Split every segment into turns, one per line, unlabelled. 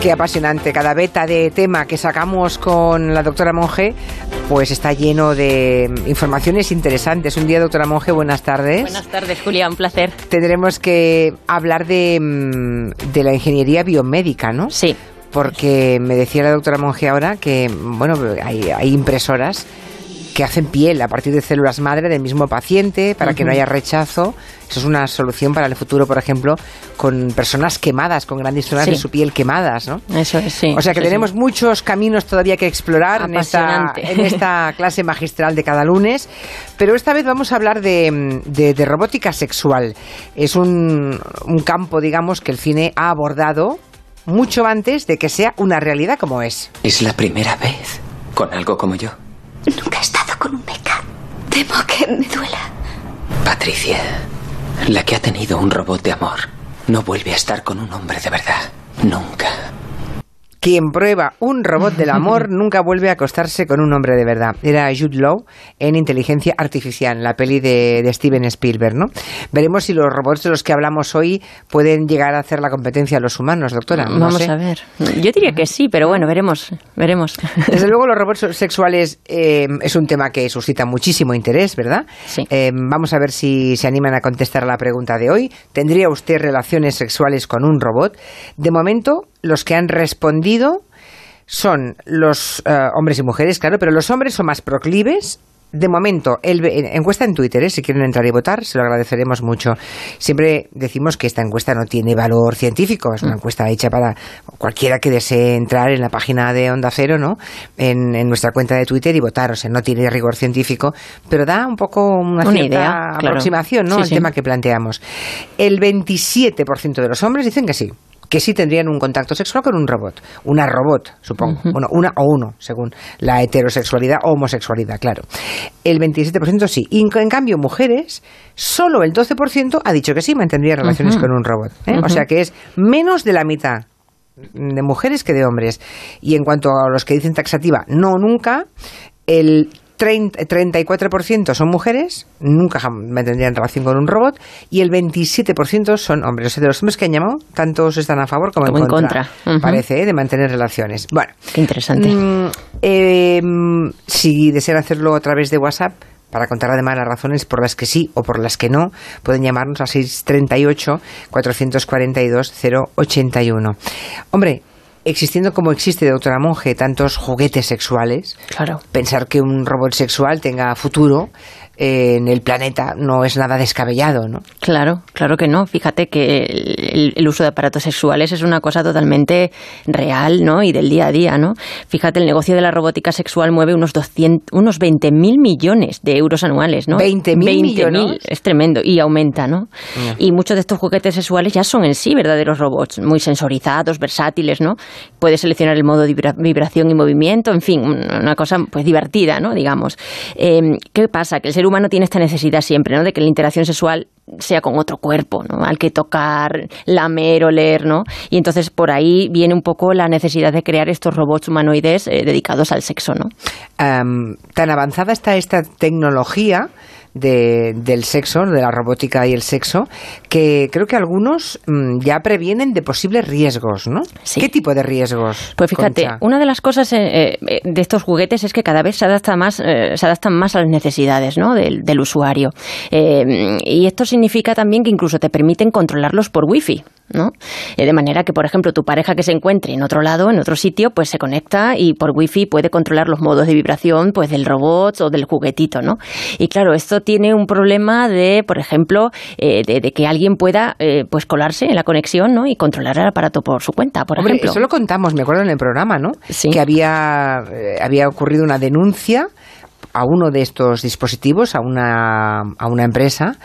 Qué apasionante. Cada beta de tema que sacamos con la doctora Monge, pues está lleno de informaciones interesantes. Un día, doctora Monge, buenas tardes.
Buenas tardes, Julia, un placer.
Tendremos que hablar de, mm, de la ingeniería biomédica, ¿no?
Sí.
Porque me decía la doctora Monge ahora que, bueno, hay, hay impresoras que hacen piel a partir de células madre del mismo paciente para que no haya rechazo. Eso es una solución para el futuro, por ejemplo, con personas quemadas, con grandes zonas
Sí.
de su piel quemadas, ¿no?
Eso es, sí.
O sea que
sí.
tenemos muchos caminos todavía que explorar en esta,
Apasionante.
en esta clase magistral de cada lunes, pero esta vez vamos a hablar de, de- de robótica sexual. Es un, un campo, digamos, que el cine ha abordado mucho antes de que sea una realidad como es.
Es la primera vez con algo como yo.
Nunca he estado con un meca. Temo que me duela.
Patricia, la que ha tenido un robot de amor, no vuelve a estar con un hombre de verdad. Nunca.
Quien prueba un robot del amor nunca vuelve a acostarse con un hombre de verdad. Era Jude Law en Inteligencia Artificial, la peli de, de Steven Spielberg, ¿no? Veremos si los robots de los que hablamos hoy pueden llegar a hacer la competencia a los humanos, doctora. No
Vamos
sé.
a ver. Yo diría que sí, pero bueno, veremos, veremos.
Desde luego los robots sexuales eh, es un tema que suscita muchísimo interés, ¿verdad?
Sí.
Eh, vamos a ver si se animan a contestar a la pregunta de hoy. ¿Tendría usted relaciones sexuales con un robot? De momento, los que han respondido son los eh, hombres y mujeres, claro, pero los hombres son más proclives. De momento, el, encuesta en Twitter, ¿eh? si quieren entrar y votar, se lo agradeceremos mucho. Siempre decimos que esta encuesta no tiene valor científico, es una encuesta hecha para cualquiera que desee entrar en la página de Onda Cero, ¿no? En, en nuestra cuenta de Twitter y votar, o sea, no tiene rigor científico, pero da un poco una,
Una
cierta
idea, claro.
aproximación, ¿no?
Sí,
al
sí.
tema que planteamos. El 27% de los hombres dicen que sí, que sí tendrían un contacto sexual con un robot. Una robot, supongo. Bueno, una o uno, según la heterosexualidad o homosexualidad, claro. El 27% sí. Y en, cambio, mujeres, solo el 12% ha dicho que sí mantendría relaciones con un robot. ¿eh? O sea que es menos de la mitad de mujeres que de hombres. Y en cuanto a los que dicen taxativa, no nunca, el 30 34% son mujeres, nunca jam- mantendrían relación con un robot, y el 27% son hombres. O sea, de los hombres que han llamado, tantos están a favor como,
Como
en
en
contra. Parece, ¿eh? de mantener relaciones. Bueno,
Qué interesante.
Mm, eh, mm, si desean hacerlo a través de WhatsApp, para contar además las razones por las que sí o por las que no, pueden llamarnos a 638-442-081. Hombre, existiendo como existe, doctora Monge, tantos juguetes sexuales,
Claro.
pensar que un robot sexual tenga futuro en el planeta no es nada descabellado, ¿no?
Claro, claro que no. Fíjate que el, el uso de aparatos sexuales es una cosa totalmente real, ¿no? Y del día a día, ¿no? Fíjate, el negocio de la robótica sexual mueve unos 200, unos 20.000 millones de euros anuales, ¿no?
20.000 millones.
Es tremendo y aumenta, ¿no? Y muchos de estos juguetes sexuales ya son en sí verdaderos robots, muy sensorizados, versátiles, ¿no? Puedes seleccionar el modo de vibra- vibración y movimiento, en fin, una cosa pues divertida, ¿no? Digamos. Eh, ¿Qué pasa? Que el ser humano tiene esta necesidad siempre, ¿no? De que la interacción sexual sea con otro cuerpo, ¿no? Al que tocar, lamer, oler, ¿no? Y entonces por ahí viene un poco la necesidad de crear estos robots humanoides eh, dedicados al sexo, ¿no?
Tan avanzada está esta tecnología de- del sexo, de la robótica y el sexo, que creo que algunos mm, ya previenen de posibles riesgos, ¿no?
Sí.
¿Qué tipo de riesgos?
Pues fíjate,
Concha?
una de las cosas eh, eh, de estos juguetes es que cada vez se adapta más, eh, se adaptan más a las necesidades ¿no? del, del usuario. Eh, y esto significa también que incluso te permiten controlarlos por wifi. ¿no? De manera que, por ejemplo, tu pareja que se encuentre en otro lado, en otro sitio, pues se conecta y por wifi puede controlar los modos de vibración pues del robot o del juguetito, ¿no? Y claro, esto tiene un problema de, por ejemplo, eh, de, de que alguien pueda eh, pues colarse en la conexión, ¿no? Y controlar el aparato por su cuenta, por
Hombre,
ejemplo.
eso lo contamos, me acuerdo en el programa, ¿no?
Sí.
Que había, eh, había ocurrido una denuncia a uno de estos dispositivos, a una, a una empresa,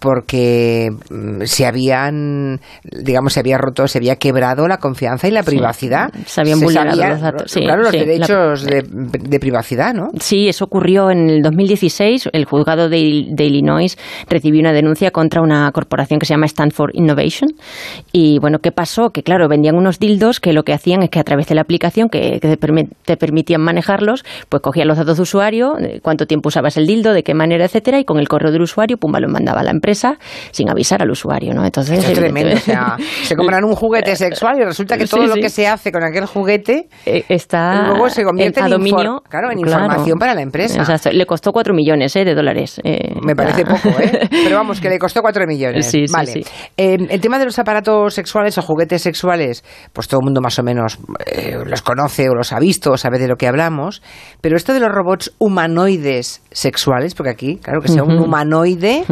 porque mm, se habían, digamos, se había roto, se había quebrado la confianza y la privacidad.
se habían vulnerado
sabía-
los datos, sí,
claro, los
sí, la-
derechos de, de privacidad, ¿no?
Sí, eso ocurrió en el 2016. El juzgado de, de Illinois recibió una denuncia contra una corporación que se llama Stanford Innovation. Y bueno, ¿qué pasó? Que claro, vendían unos dildos que lo que hacían es que a través de la aplicación que, que te, permi- te permitían manejarlos, pues cogían los datos de usuario, cuánto tiempo usabas el dildo, de qué manera, etcétera, y con el correo del usuario, pumba, lo mandaba a la empresa sin avisar al usuario, ¿no?
Entonces, es tremendo. O sea, se compran un juguete sexual y resulta que todo lo que se hace con aquel juguete
eh, está
luego se convierte
en, dominio,
claro, en información para la empresa.
le costó 4 millones ¿eh? de dólares.
Eh, Me parece poco, ¿eh? Pero vamos, que le costó 4 millones.
Sí,
vale.
sí,
el tema de los aparatos sexuales o juguetes sexuales, pues todo el mundo más o menos los conoce o los ha visto o sabe de lo que hablamos. Pero esto de los robots humanoides sexuales, porque aquí, claro, que sea un humanoide,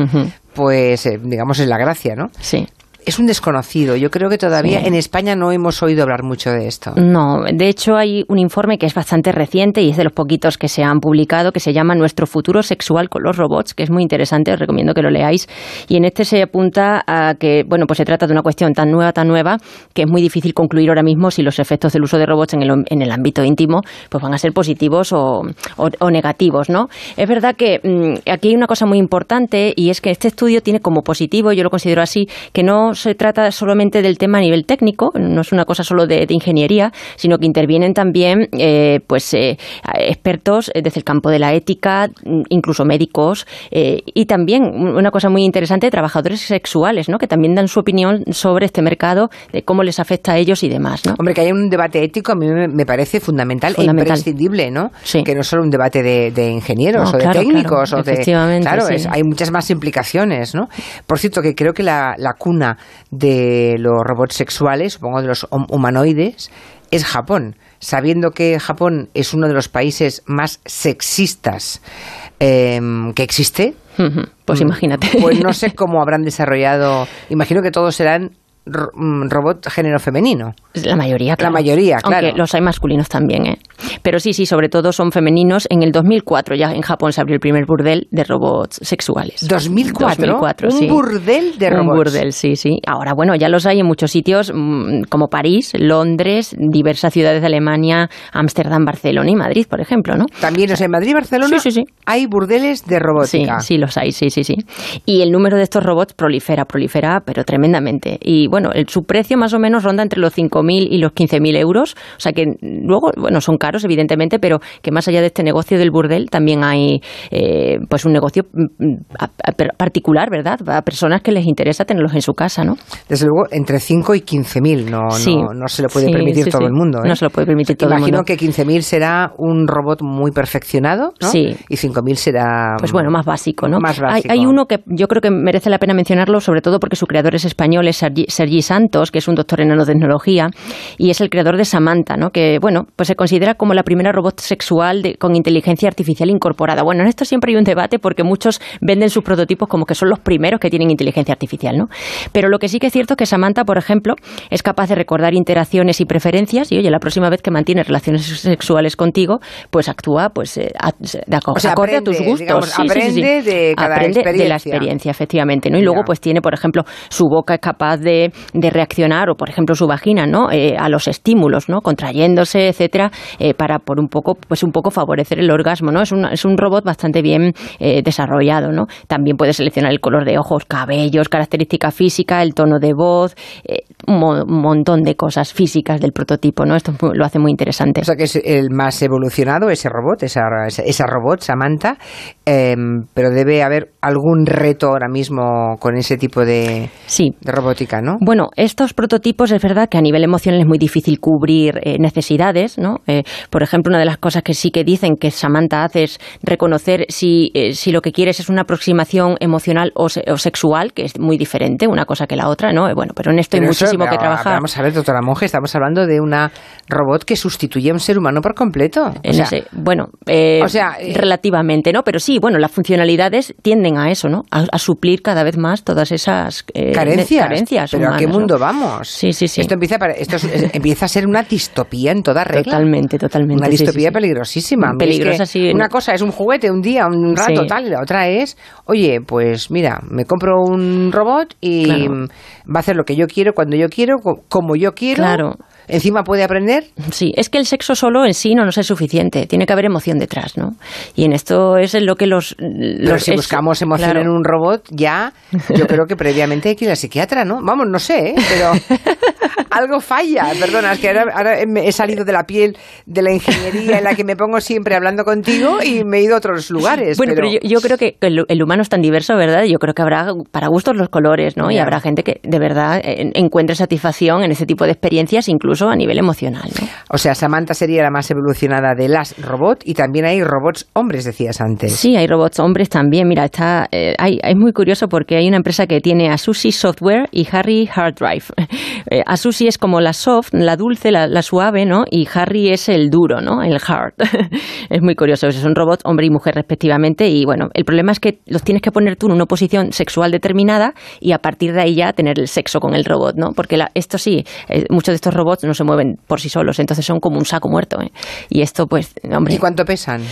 pues digamos es la gracia, ¿no?
Sí
es un desconocido. Yo creo que todavía en España no hemos oído hablar mucho de esto.
No, de hecho hay un informe que es bastante reciente y es de los poquitos que se han publicado que se llama Nuestro futuro sexual con los robots, que es muy interesante, os recomiendo que lo leáis. Y en este se apunta a que, bueno, pues se trata de una cuestión tan nueva, tan nueva, que es muy difícil concluir ahora mismo si los efectos del uso de robots en el, en el ámbito íntimo pues van a ser positivos o, o, negativos, ¿no? Es verdad que mm, aquí hay una cosa muy importante y es que este estudio tiene como positivo, yo lo considero así, que no se trata solamente del tema a nivel técnico, no es una cosa solo de, ingeniería, sino que intervienen también eh, pues eh, expertos desde el campo de la ética, incluso médicos, eh, y también una cosa muy interesante, trabajadores sexuales, ¿no? que también dan su opinión sobre este mercado, de cómo les afecta a ellos y demás. ¿no?
Hombre, que haya un debate ético a mí me parece fundamental, e imprescindible, ¿no? Que no es solo un debate de, ingenieros o de técnicos. o de, claro, hay muchas más implicaciones, ¿no? Por cierto, que creo que la, la cuna de los robots sexuales, supongo de los humanoides, es Japón, sabiendo que Japón es uno de los países más sexistas em, que existe.
Pues imagínate.
Pues no sé cómo habrán desarrollado. Imagino que todos serán Mm, robot género femenino.
La mayoría,
La mayoría, claro.
Aunque los hay masculinos también, ¿eh? Pero sí, sí, sobre todo son femeninos. En el 2004 ya en Japón se abrió el primer burdel de robots sexuales.
¿2004? Un burdel de robots.
Un burdel, sí, sí. Ahora, bueno, ya los hay en muchos sitios mm, como París, Londres, diversas ciudades de Alemania, Ámsterdam, Barcelona y Madrid, por ejemplo, ¿no?
También, o sea, en Madrid y Barcelona
sí, sí, sí.
hay burdeles de robótica.
Sí, sí, los hay, sí, sí, sí. Y el número de estos robots prolifera, prolifera, pero tremendamente. Y bueno, el, su precio más o menos ronda entre los 5.000 y los 15.000 euros. O sea que luego, bueno, son caros, evidentemente, pero que más allá de este negocio del burdel también hay eh, pues un negocio mm, particular, ¿verdad? A personas que les interesa tenerlos en su casa, ¿no?
Desde luego, entre 5 y 15.000 no, no, no, se lo puede permitir todo el mundo. ¿eh?
No se lo puede permitir todo el mundo.
Imagino que 15.000 será un robot muy perfeccionado, ¿no?
Sí.
Y 5.000 será...
Pues bueno, más básico, ¿no?
Más básico.
Hay, hay, uno que yo creo que merece la pena mencionarlo, sobre todo porque su creador es español, es Sergi, Sergi Santos que es un doctor en nanotecnología y es el creador de Samantha, ¿no? que bueno, pues se considera como la primera robot sexual con inteligencia artificial incorporada. Bueno, en esto siempre hay un debate porque muchos venden sus prototipos como que son los primeros que tienen inteligencia artificial, ¿no? Pero lo que sí que es cierto es que Samantha, por ejemplo, es capaz de recordar interacciones y preferencias y oye, la próxima vez que mantiene relaciones sexuales contigo, pues actúa pues eh, de acorde a tus gustos.
aprende de cada experiencia.
de la experiencia, efectivamente, ¿no? Y luego pues tiene, por ejemplo, su boca es capaz de, de reaccionar, o por ejemplo su vagina, ¿no? Eh, a los estímulos, ¿no? Contrayéndose, etcétera, eh, para por un poco, pues un poco favorecer el orgasmo, ¿no? Es un, es un robot bastante bien eh, desarrollado, ¿no? También puede seleccionar el color de ojos, cabellos, característica física, el tono de voz, un montón de cosas físicas del prototipo, ¿no? Esto lo hace muy interesante.
O sea que es el más evolucionado ese robot, esa, esa robot, Samantha, em, pero debe haber algún reto ahora mismo con ese tipo de,
sí.
de robótica, ¿no?
Bueno, estos prototipos es verdad que a nivel emocional es muy difícil cubrir eh, necesidades, ¿no? Eh, por ejemplo, una de las cosas que sí que dicen que Samantha hace es reconocer si, eh, si lo que quieres es una aproximación emocional o, sexual, que es muy diferente una cosa que la otra, ¿no? bueno, pero en esto hay muchísimo que trabajar.
Vamos a ver, doctora Monge, estamos hablando de una robot que sustituye a un ser humano por completo.
bueno, o sea, relativamente, ¿no? Pero sí, bueno, las funcionalidades tienden a eso, ¿no? A, suplir cada vez más todas esas
carencias.
carencias
pero ¿a qué mundo vamos?
Sí, sí, sí.
Esto empieza, esto empieza a ser una distopía en toda regla.
Totalmente, totalmente.
Una distopía peligrosísima.
Peligrosa, sí.
Una cosa es un juguete un día, un rato, tal, y la otra es, oye, pues mira, me compro un robot y va a hacer lo que yo quiero, cuando yo quiero, como yo quiero.
Claro
encima puede aprender.
Sí, es que el sexo solo en sí no nos es suficiente, tiene que haber emoción detrás, ¿no? Y en esto es lo que los...
Pero si buscamos emoción en un robot, ya yo creo que previamente hay que ir al psiquiatra, ¿no? Vamos, no sé, ¿eh? pero algo falla. Perdona, es que ahora, ahora he salido de la piel de la ingeniería en la que me pongo siempre hablando contigo y me he ido a otros lugares.
Bueno, pero, yo, creo que el, humano es tan diverso, ¿verdad? Yo creo que habrá para gustos los colores, ¿no? Y habrá gente que de verdad encuentre satisfacción en ese tipo de experiencias, incluso a nivel emocional. ¿no?
O sea, Samantha sería la más evolucionada de las robots y también hay robots hombres, decías antes.
Sí, hay robots hombres también. Mira, está, eh, hay, es muy curioso porque hay una empresa que tiene Asusi Software y Harry Hard Drive. Eh, Asusi es como la soft, la dulce, la, suave, ¿no? Y Harry es el duro, ¿no? El hard. es muy curioso. Son robots hombre y mujer respectivamente y bueno, el problema es que los tienes que poner tú en una posición sexual determinada y a partir de ahí ya tener el sexo con el robot, ¿no? Porque esto sí, eh, muchos de estos robots no se mueven por sí solos, entonces son como un saco muerto. ¿eh? Y esto, pues, hombre.
¿Y cuánto pesan?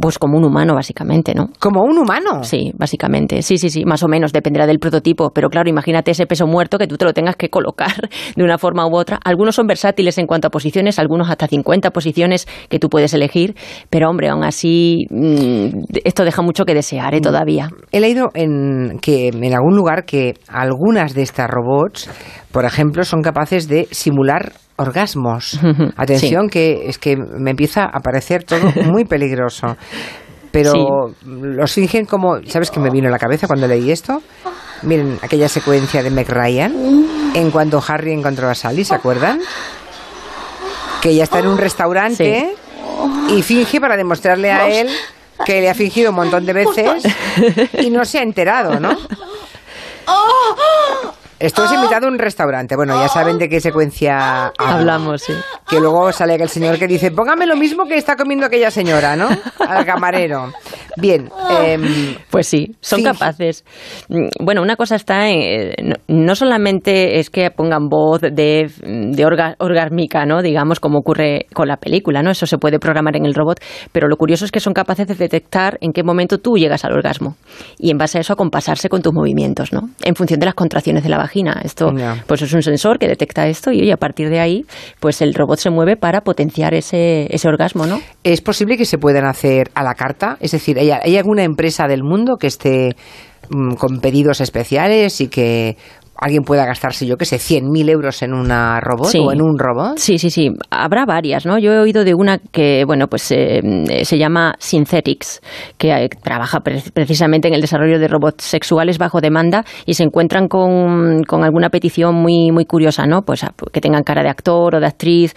Pues como un humano, básicamente, ¿no?
¿Como un humano?
Sí, básicamente. Sí, sí, sí, más o menos, dependerá del prototipo. Pero claro, imagínate ese peso muerto que tú te lo tengas que colocar de una forma u otra. Algunos son versátiles en cuanto a posiciones, algunos hasta 50 posiciones que tú puedes elegir. Pero hombre, aún así, mm, esto deja mucho que desear ¿eh? todavía.
He leído en, que en algún lugar que algunas de estas robots, por ejemplo, son capaces de simular orgasmos. Atención, que es que me empieza a parecer todo muy peligroso. Pero los fingen como, ¿sabes qué me vino a la cabeza cuando leí esto? Miren, aquella secuencia de Meg Ryan, en cuando Harry encontró a Sally, ¿se acuerdan? Que ella está en un restaurante y finge para demostrarle a él que le ha fingido un montón de veces y no se ha enterado, ¿no? Esto es invitado a un restaurante. Bueno, ya saben de qué secuencia
hablamos. Sí.
Que luego sale aquel señor que dice, póngame lo mismo que está comiendo aquella señora, ¿no? Al camarero. Bien.
Em, pues sí, son capaces. Mm, bueno, una cosa está en. Eh, no, solamente es que pongan voz de, de orgásmica, ¿no? Digamos, como ocurre con la película, ¿no? Eso se puede programar en el robot, pero lo curioso es que son capaces de detectar en qué momento tú llegas al orgasmo y en base a eso acompasarse con tus movimientos, ¿no? En función de las contracciones de la vagina. Esto, pues es un sensor que detecta esto y, a partir de ahí, pues el robot se mueve para potenciar ese, ese orgasmo, ¿no?
¿Es posible que se puedan hacer a la carta? Es decir, ¿Hay, alguna empresa del mundo que esté mm, con pedidos especiales y que alguien pueda gastarse, yo qué sé, 100.000 euros en una robot o en un robot?
Sí, sí, sí. Habrá varias, ¿no? Yo he oído de una que, bueno, pues eh, se llama Synthetics, que eh, trabaja precisamente en el desarrollo de robots sexuales bajo demanda y se encuentran con, con alguna petición muy, muy curiosa, ¿no? Pues que tengan cara de actor o de actriz,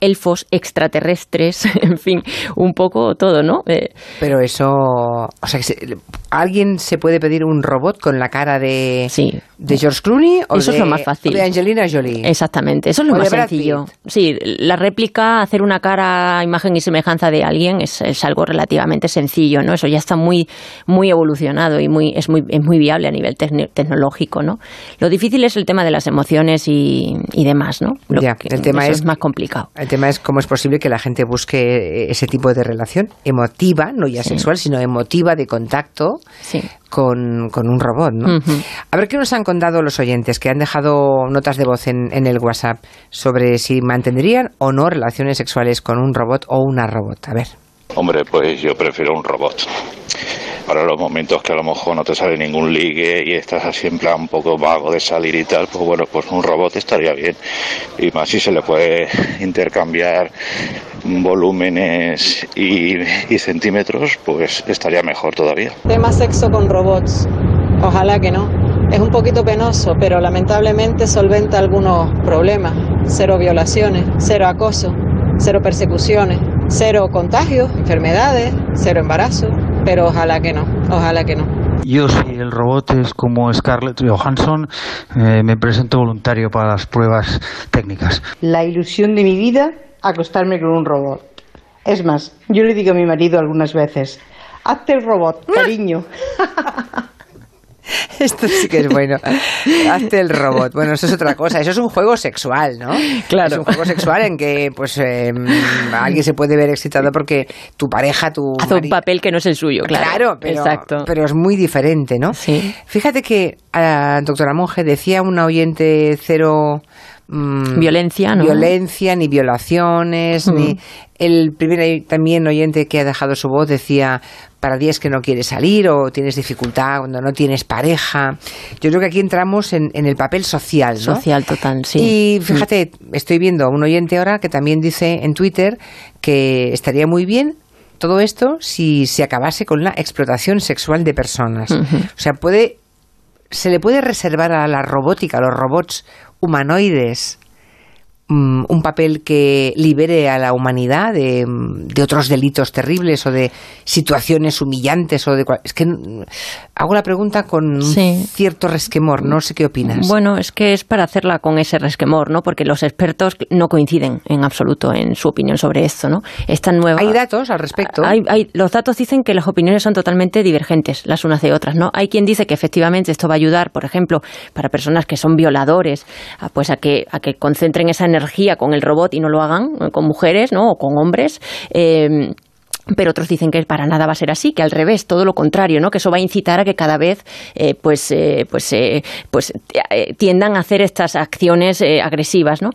elfos, extraterrestres, en fin, un poco todo, ¿no?
Eh, Pero eso, o sea, ¿alguien se puede pedir un robot con la cara de,
sí.
de George Clooney
o eso
de,
es lo más fácil.
de Angelina Jolie?
Exactamente, eso es lo más sencillo. Sí, la réplica, hacer una cara, imagen y semejanza de alguien es, es, algo relativamente sencillo, ¿no? Eso ya está muy, muy evolucionado y muy, es, muy, es muy viable a nivel tecnológico, ¿no? Lo difícil es el tema de las emociones y, y demás, ¿no?
ya, el tema
es, más complicado.
El tema es cómo es posible que la gente busque ese tipo de relación emotiva, no ya sexual, sino emotiva de contacto con, un robot. ¿no? A ver qué nos han contado los oyentes que han dejado notas de voz en, en el WhatsApp sobre si mantendrían o no relaciones sexuales con un robot o una robot. A ver.
Hombre, pues yo prefiero un robot para los momentos que a lo mejor no te sale ningún ligue y estás así en plan un poco vago de salir y tal, pues bueno, pues un robot estaría bien. Y más si se le puede intercambiar volúmenes y, centímetros, pues estaría mejor todavía.
Tema sexo con robots. Ojalá que no. Es un poquito penoso, pero lamentablemente solventa algunos problemas. Cero violaciones, cero acoso, cero persecuciones, cero contagios, enfermedades, cero embarazo pero ojalá que no, ojalá que no.
Yo, si el robot es como Scarlett Johansson, eh, me presento voluntario para las pruebas técnicas.
La ilusión de mi vida, acostarme con un robot. Es más, yo le digo a mi marido algunas veces, hazte el robot, cariño.
Esto sí que es bueno. Hazte el robot. Bueno, eso es otra cosa. Eso es un juego sexual, ¿no?
Claro.
Es un juego sexual en que pues em, alguien se puede ver excitado porque tu pareja, tu
hace un papel que no es el suyo, claro.
Claro, pero,
Exacto.
pero es muy diferente, ¿no?
Sí.
Fíjate que, doctora Monge, decía una oyente cero mm,
Violencia, ¿no?
Violencia, ni violaciones,
Mm.
ni... El primer también oyente que ha dejado su voz decía, para días que no quieres salir o tienes dificultad cuando no tienes pareja. Yo creo que aquí entramos en, en el papel social, ¿no?
Social total, sí.
Y fíjate, estoy viendo a un oyente ahora que también dice en Twitter que estaría muy bien todo esto si se acabase con la explotación sexual de personas. O sea, puede se le puede reservar a la robótica, a los robots humanoides, mm, un papel que libere a la humanidad de, de otros delitos terribles o de situaciones humillantes o de cual- es que hago la pregunta con
Sí.
cierto resquemor, no sé qué opinas.
Bueno, es que es para hacerla con ese resquemor, ¿no? Porque los expertos no coinciden en absoluto en su opinión sobre esto, ¿no? Esta nueva...
Hay datos al respecto.
Hay, hay- los datos dicen que las opiniones son totalmente divergentes las unas de otras, ¿no? Hay quien dice que efectivamente esto va a ayudar, por ejemplo, para personas que son violadores, a, pues a que a que concentren esa energía con el robot y no lo hagan eh, con mujeres, ¿no? O con hombres. eh, pero otros dicen que para nada va a ser así, que al revés, todo lo contrario, ¿no? Que eso va a incitar a que cada vez, eh, pues, eh, pues, eh, pues eh, tiendan a hacer estas acciones agresivas, ¿no?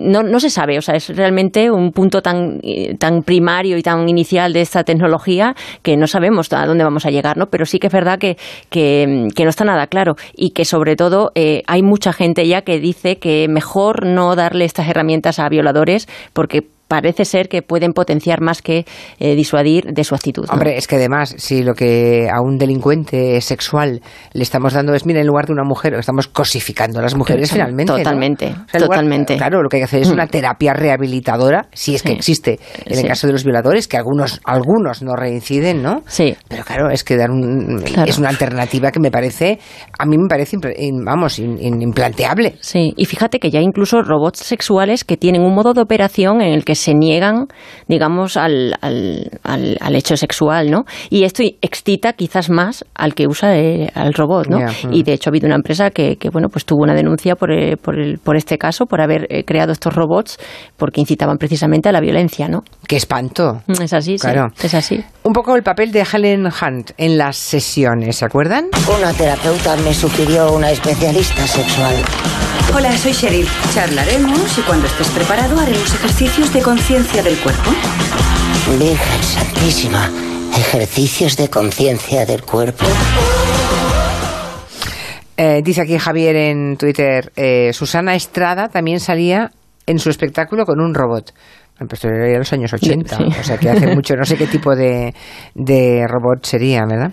¿no? No se sabe, o sea, es realmente un punto tan, tan primario y tan inicial de esta tecnología que no sabemos a dónde vamos a llegar, ¿no? Pero sí que es verdad que, que, que no está nada claro y que sobre todo hay mucha gente ya que dice que mejor no darle estas herramientas a violadores porque parece ser que pueden potenciar más que eh, disuadir de su actitud. ¿no?
Hombre, es que además, si lo que a un delincuente sexual le estamos dando es, mira, en lugar de una mujer, estamos cosificando a las mujeres finalmente. ¿no?
totalmente,
lugar-
totalmente.
claro, lo que hay que hacer es
Mm.
una terapia rehabilitadora, si es que
Sí.
existe, en el caso de los violadores, que algunos, algunos no reinciden, ¿no?
Sí.
Pero claro, es que dar un,
Claro.
es una alternativa que me parece, a mí me parece, vamos, implanteable.
Sí, y fíjate que ya hay incluso robots sexuales que tienen un modo de operación en el que se niegan, digamos, al, al, al- al hecho sexual, ¿no? Y esto excita quizás más al que usa eh, al robot, ¿no?
Mm.
Y de hecho ha habido una empresa que, que, bueno, pues tuvo una denuncia por, eh, por, el- por este caso, por haber eh, creado estos robots porque incitaban precisamente a la violencia, ¿no?
Qué espanto.
Mm, Es así, sí,
Claro.
es así.
Un poco el papel de Helen Hunt en las sesiones, ¿se acuerdan?
Una terapeuta me sugirió una especialista sexual.
Hola, soy Cheryl. Charlaremos y cuando estés preparado haremos ejercicios de conciencia del cuerpo.
Virgen Santísima, ejercicios de conciencia del cuerpo.
Eh, dice aquí Javier en Twitter, eh, Susana Estrada también salía en su espectáculo con un robot. Bueno, Pues de los años 80,
Sí.
o sea que hace mucho, no sé qué tipo de, de robot sería, ¿verdad?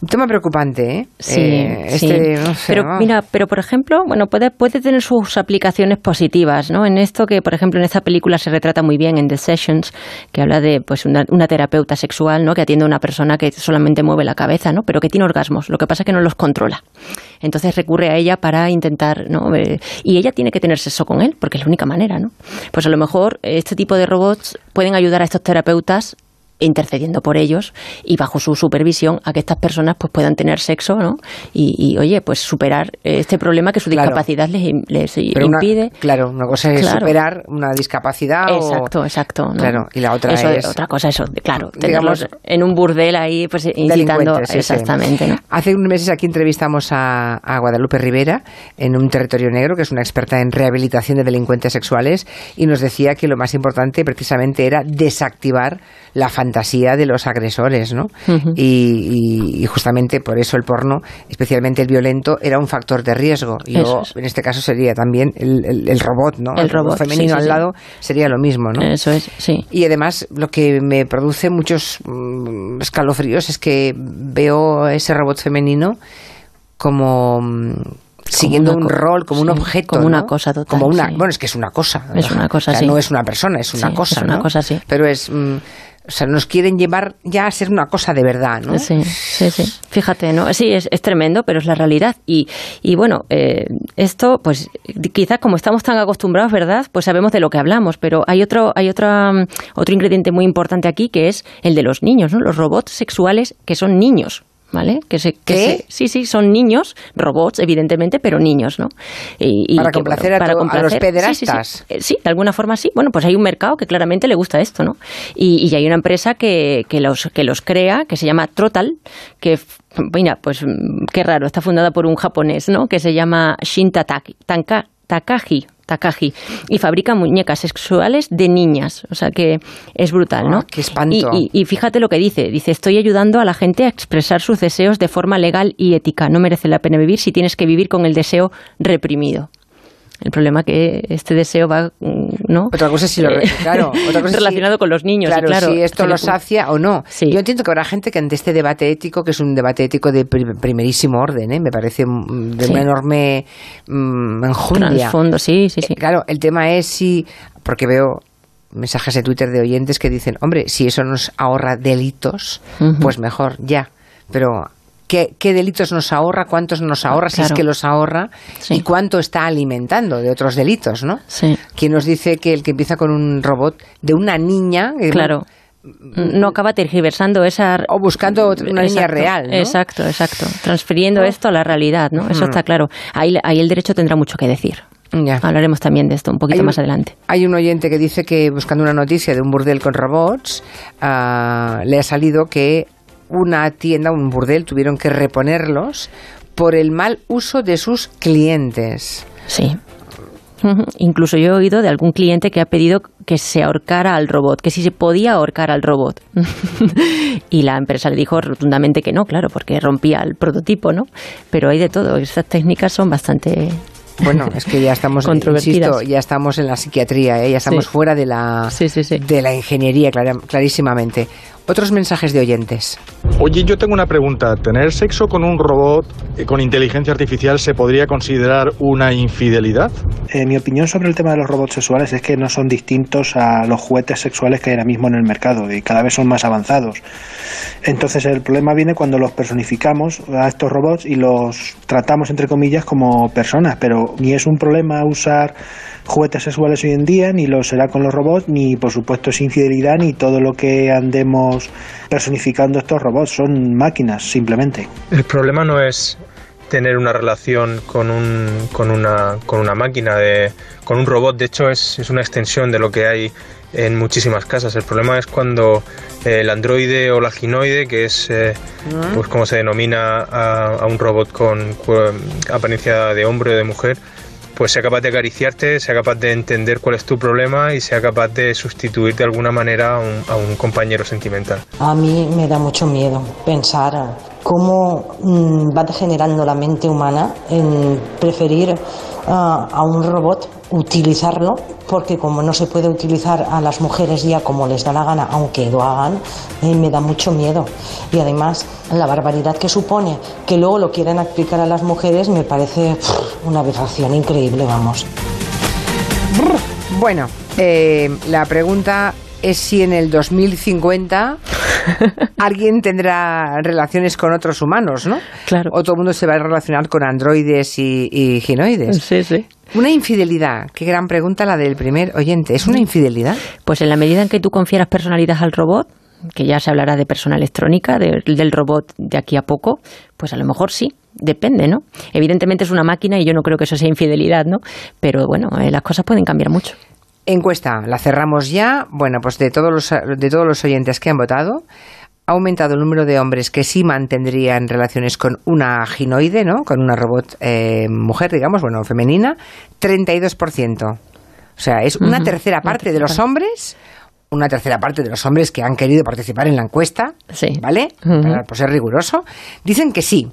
Un tema preocupante, ¿eh?
Sí,
Eh,
sí.
este, no sé,
pero
¿no?
mira, pero por ejemplo, bueno, puede, puede tener sus aplicaciones positivas, ¿no? En esto que, por ejemplo, en esta película se retrata muy bien en The Sessions, que habla de pues una, una terapeuta sexual, ¿no? Que atiende a una persona que solamente mueve la cabeza, ¿no? Pero que tiene orgasmos. Lo que pasa es que no los controla. Entonces recurre a ella para intentar, ¿no? Eh, y ella tiene que tener sexo con él, porque es la única manera, ¿no? Pues a lo mejor este tipo de robots pueden ayudar a estos terapeutas intercediendo por ellos y bajo su supervisión a que estas personas pues puedan tener sexo ¿no? y, y, oye pues superar este problema que su
Claro.
discapacidad les, im- les
Pero una-
impide
claro, una cosa es
Claro.
superar una discapacidad o-
exacto exacto ¿no?
Claro, y la otra
Eso,
es...
otra cosa eso claro
digamos,
tenerlos en un burdel ahí pues incitando
sí.
exactamente ¿no?
Hace unos meses aquí entrevistamos a, a Guadalupe Rivera en un territorio negro, que es una experta en rehabilitación de delincuentes sexuales, y nos decía que lo más importante precisamente era desactivar la fantasía de los agresores, ¿no? Y, y- y justamente por eso el porno, especialmente el violento, era un factor de riesgo. Y
Eso
luego,
es.
en este caso sería también el, el- el robot, ¿no?
El robot,
femenino
sí, sí,
al lado sería lo mismo, ¿no?
eso es sí
Y además lo que me produce muchos mm, escalofríos es que veo ese robot femenino como mm, siguiendo un rol, como un objeto.
como
¿no?
una cosa total,
Como una,
sí.
Bueno, es que es una cosa.
Es una cosa,
O sea,
sí.
No es una persona, es una cosa.
es una
¿no?
cosa, sí.
Pero es... mm, o sea, nos quieren llevar ya a ser una cosa de verdad, ¿no?
Sí, sí, sí. Fíjate, ¿no? Sí, es, es tremendo, pero es la realidad. Y, y bueno, eh, esto, pues quizás como estamos tan acostumbrados, ¿verdad? Pues sabemos de lo que hablamos, pero hay otro, hay otra, mm, otro ingrediente muy importante aquí que es el de los niños, ¿no? Los robots sexuales que son niños. ¿Vale? Que se, se- sí, sí, son niños, robots, evidentemente, pero niños, ¿no? Y- y
Para
que,
complacer a to- a los
sí, sí, sí.
pederastas.
Eh, Sí, de alguna forma sí. Bueno, pues hay un mercado que claramente le gusta esto, ¿no? Y, y hay una empresa que, que, los, que los crea, que se llama Trotal, que, mira, pues mm, qué raro, está fundada por un japonés, ¿no? Que se llama Shin Tanka- Takagi. Takagi, y fabrica muñecas sexuales de niñas. O sea que es brutal, ¿no?
Ah, qué espanto.
Y, y- y fíjate lo que dice. Dice, estoy ayudando a la gente a expresar sus deseos de forma legal y ética. No merece la pena vivir si tienes que vivir con el deseo reprimido. El problema que este deseo va, mm, ¿no?
Otra cosa si lo
Eh,
claro, otra cosa si-
relacionado con los niños.
Claro,
claro,
si esto lo sacia o no. Yo entiendo que habrá gente que ante este debate ético, que es un debate ético de pri- primerísimo orden, ¿eh? me parece mm, de
Sí.
una enorme mm, enjundia.
Trasfondo, sí, sí, sí.
Eh, Claro, el tema es si, porque veo mensajes de Twitter de oyentes que dicen, hombre, si eso nos ahorra delitos, pues mejor, ya. Pero, ¿qué, qué delitos nos ahorra? ¿Cuántos nos ahorra? Si es que los ahorra. ¿Y cuánto está alimentando de otros delitos, no?
Sí.
¿Quién nos dice que el que empieza con un robot de una niña...
Claro. No acaba tergiversando esa...
O buscando una niña real, ¿no?
Exacto, exacto. Transfiriendo esto a la realidad, ¿no? Eso
Ujú.
está claro. Ahí, ahí el derecho tendrá mucho que decir.
Ya.
Hablaremos también de esto un poquito
un-
más adelante.
Hay un oyente que dice que buscando una noticia de un burdel con robots, ah, le ha salido que una tienda, un burdel, tuvieron que reponerlos por el mal uso de sus clientes.
Sí. Incluso yo he oído de algún cliente que ha pedido que se ahorcara al robot, que si se podía ahorcar al robot. y la empresa le dijo rotundamente que no, claro, porque rompía el prototipo, ¿no? Pero hay de todo. Estas técnicas son bastante
Bueno, es que ya estamos, insisto, ya estamos en la psiquiatría, ¿eh? ya estamos
Sí.
fuera de la, de la ingeniería, clarísimamente. Otros mensajes de oyentes.
Oye, yo tengo una pregunta. ¿Tener sexo con un robot eh, con inteligencia artificial se podría considerar una infidelidad?
Eh, mi opinión sobre el tema de los robots sexuales es que no son distintos a los juguetes sexuales que hay ahora mismo en el mercado y cada vez son más avanzados. Entonces el problema viene cuando los personificamos a estos robots y los tratamos entre comillas como personas, pero ni es un problema usar juguetes sexuales hoy en día, ni lo será con los robots, ni por supuesto es infidelidad, ni todo lo que andemos personificando estos robots, son máquinas simplemente.
El problema no es tener una relación con, un, con, una, con una máquina, de, con un robot. De hecho, es, es una extensión de lo que hay en muchísimas casas. El problema es cuando eh, el androide o la ginoide, que es eh, pues como se denomina a, a un robot con cu- apariencia de hombre o de mujer, pues sea capaz de acariciarte, sea capaz de entender cuál es tu problema y sea capaz de sustituir de alguna manera a un, a un compañero sentimental.
A mí me da mucho miedo pensar cómo mm, va degenerando la mente humana en preferir ah, a un robot, utilizarlo, porque como no se puede utilizar a las mujeres ya como les da la gana, aunque lo hagan, eh, me da mucho miedo. Y además, la barbaridad que supone que luego lo quieran aplicar a las mujeres me parece una aberración increíble, vamos.
Bueno, eh, la pregunta es si en el 2050 alguien tendrá relaciones con otros humanos, ¿no?
Claro.
O todo el mundo se va a relacionar con androides y, y ginoides.
Sí, sí.
Una infidelidad. Qué gran pregunta la del primer oyente. ¿Es una infidelidad?
Pues en la medida en que tú confieras personalidad al robot, que ya se hablará de persona electrónica, de- del robot de aquí a poco, pues a lo mejor sí, depende, ¿no? Evidentemente es una máquina y yo no creo que eso sea infidelidad, ¿no? Pero bueno, eh, las cosas pueden cambiar mucho.
Encuesta, la cerramos ya. Bueno, pues de todos los, de todos los oyentes que han votado, ha aumentado el número de hombres que sí mantendrían relaciones con una ginoide, ¿no? Con una robot eh, mujer, digamos, bueno, femenina, 32%. O sea, es una tercera
una
parte de los
parte.
hombres, una tercera parte de los hombres que han querido participar en la encuesta, ¿vale?
Ujú.
Para por ser riguroso, dicen que sí.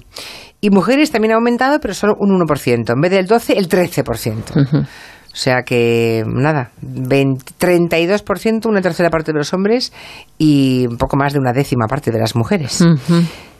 Y mujeres también ha aumentado, pero solo un 1%. En vez del 12, el 13%. O sea que, nada, 20 32%, una tercera parte de los hombres y un poco más de una décima parte de las mujeres.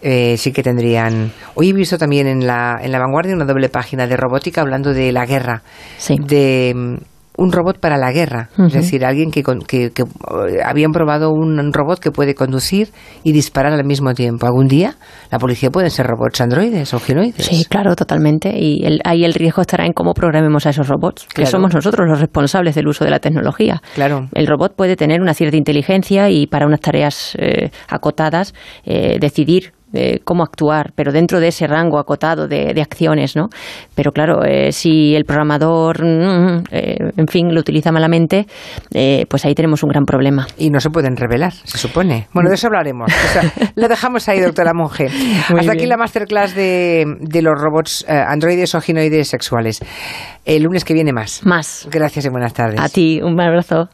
Eh, sí que tendrían. Hoy he visto también en la, en la vanguardia una doble página de robótica hablando de la guerra. De mm, un robot para la guerra. Es decir, alguien que, que, que, eh, habían probado un robot que puede conducir y disparar al mismo tiempo. ¿Algún día la policía pueden ser robots androides o ginoides?
Sí, claro, totalmente. Y el- ahí el riesgo estará en cómo programemos a esos robots, que
Claro.
somos nosotros los responsables del uso de la tecnología.
Claro.
El robot puede tener una cierta inteligencia y para unas tareas eh, acotadas eh, decidir eh, cómo actuar, pero dentro de ese rango acotado de, acciones, ¿no? Pero claro, eh, si el programador, mm, eh, en fin, lo utiliza malamente, pues ahí tenemos un gran problema.
Y no se pueden revelar, se supone. Bueno, de eso hablaremos. lo dejamos ahí, doctora Monge. Hasta aquí la masterclass de, de los robots androides o ginoides sexuales. El lunes que viene más.
Más.
Gracias y buenas tardes.
A ti, un abrazo.